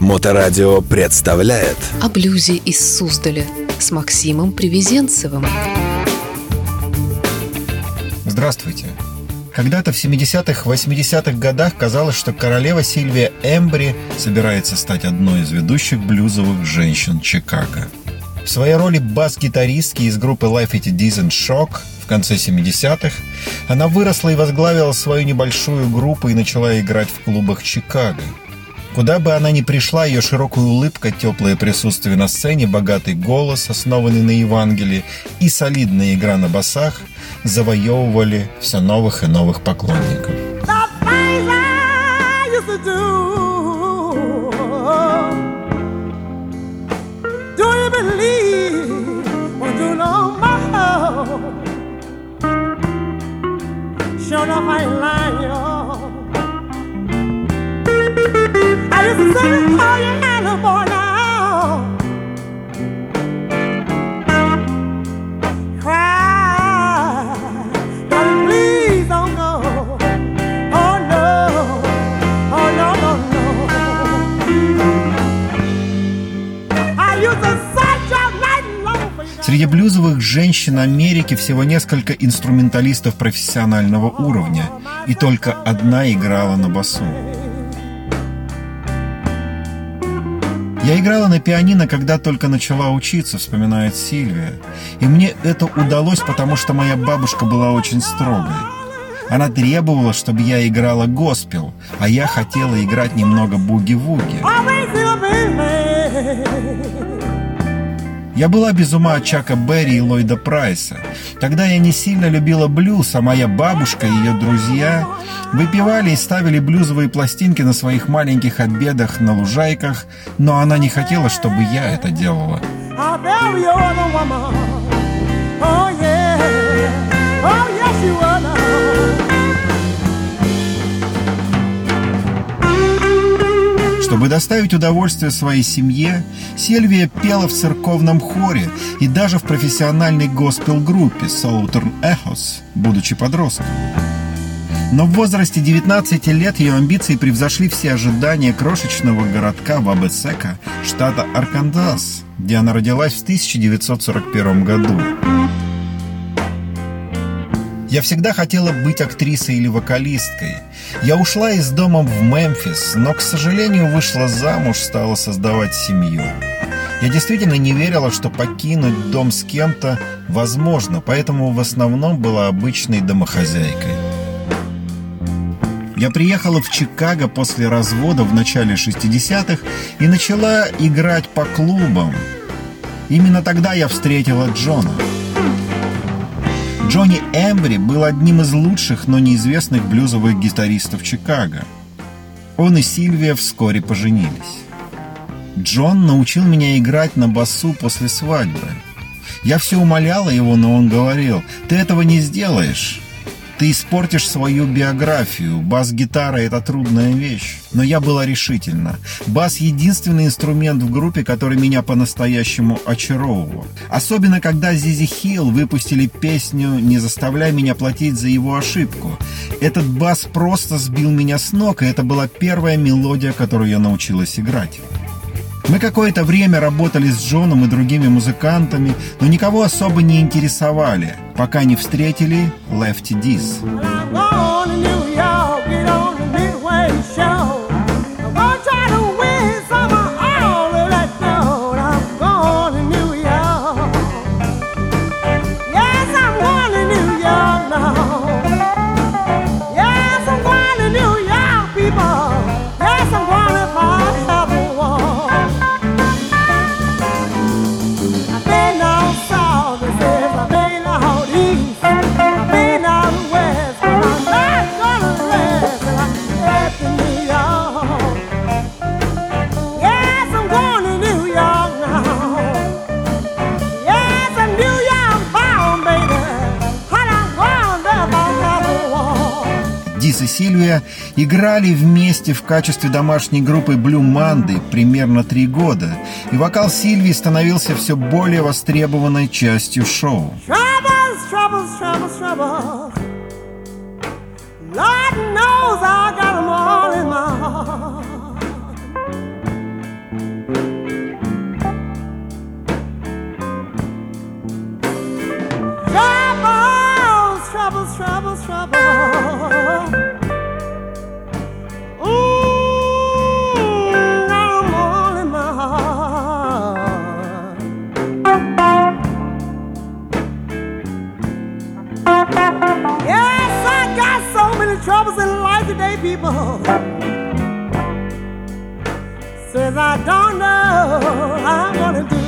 Моторадио представляет О блюзе из Суздаля с Максимом Привезенцевым. Здравствуйте. Когда-то в 70-х, 80-х годах казалось, что королева Сильвия Эмбри собирается стать одной из ведущих блюзовых женщин Чикаго. В своей роли бас-гитаристки из группы Life It Is Shock в конце 70-х она выросла и возглавила свою небольшую группу и начала играть в клубах Чикаго – Куда бы она ни пришла, ее широкая улыбка, теплое присутствие на сцене, богатый голос, основанный на Евангелии, и солидная игра на басах завоевывали все новых и новых поклонников. Sure enough, I ain't Среди блюзовых женщин Америки всего несколько инструменталистов профессионального уровня, и только одна играла на басу. Я играла на пианино, когда только начала учиться, вспоминает Сильвия. И мне это удалось, потому что моя бабушка была очень строгой. Она требовала, чтобы я играла госпел, а я хотела играть немного буги-вуги. Я была без ума от Чака Берри и Ллойда Прайса. Тогда я не сильно любила блюз, а моя бабушка и ее друзья выпивали и ставили блюзовые пластинки на своих маленьких обедах на лужайках, но она не хотела, чтобы я это делала. Oh, yeah. Доставить удовольствие своей семье, Сильвия пела в церковном хоре и даже в профессиональной госпел-группе Southern Echoes, будучи подростком. Но в возрасте 19 лет ее амбиции превзошли все ожидания крошечного городка Вабесека, штата Арканзас, где она родилась в 1941 году. Я всегда хотела быть актрисой или вокалисткой. Я ушла из дома в Мемфис, но, к сожалению, вышла замуж, стала создавать семью. Я действительно не верила, что покинуть дом с кем-то возможно, поэтому в основном была обычной домохозяйкой. Я приехала в Чикаго после развода в начале 60-х и начала играть по клубам. Именно тогда я встретила Джона. Джонни Эмбри был одним из лучших, но неизвестных блюзовых гитаристов Чикаго. Он и Сильвия вскоре поженились. Джон научил меня играть на басу после свадьбы. Я все умоляла его, но он говорил, ты этого не сделаешь. Ты испортишь свою биографию. Бас-гитара — это трудная вещь. Но я была решительна. Бас — единственный инструмент в группе, который меня по-настоящему очаровывал. Особенно, когда Зизи Хилл выпустили песню «Не заставляй меня платить за его ошибку». Этот бас просто сбил меня с ног, и это была первая мелодия, которую я научилась играть. Мы какое-то время работали с Джоном и другими музыкантами, но никого особо не интересовали, пока не встретили Lefty Diz. Играли вместе в качестве домашней группы Blue Monday примерно три года, и вокал Сильвии становился все более востребованной частью шоу. Troubles, troubles, troubles, Says I don't know. I'm gonna do.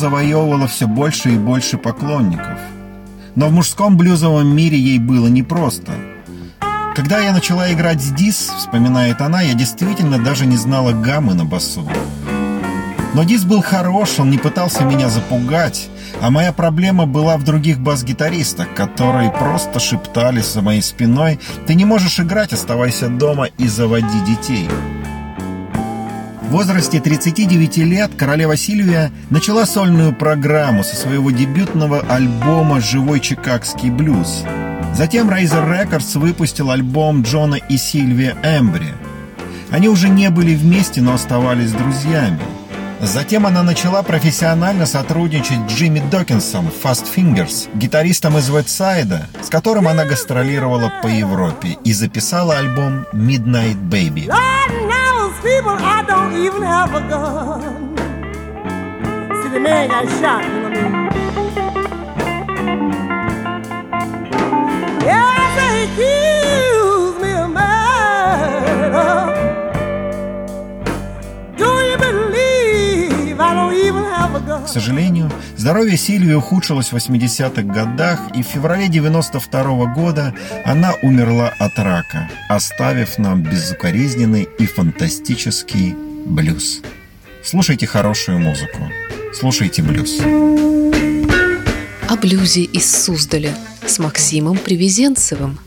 Завоевывала все больше и больше поклонников. Но в мужском блюзовом мире ей было непросто. Когда я начала играть с Дис, вспоминает она, я действительно даже не знала гаммы на басу. Но Дис был хорош, он не пытался меня запугать, а моя проблема была в других бас-гитаристах, которые просто шептались за моей спиной «Ты не можешь играть, оставайся дома и заводи детей». В возрасте 39 лет королева Сильвия начала сольную программу со своего дебютного альбома «Живой чикагский блюз». Затем Razer Records выпустил альбом Джона и Сильвия Эмбри. Они уже не были вместе, но оставались друзьями. Затем она начала профессионально сотрудничать с Джимми Докинсом Fast Fingers, гитаристом из Вестсайда, с которым она гастролировала по Европе и записала альбом Midnight Baby. People I don't even have a gun. See, the man got shot, you know what I mean? Yes, they accuse сожалению, здоровье Сильвии ухудшилось в 80-х годах, и в феврале 92 -го года она умерла от рака, оставив нам безукоризненный и фантастический блюз. Слушайте хорошую музыку. Слушайте блюз. О блюзе из Суздаля с Максимом Привезенцевым.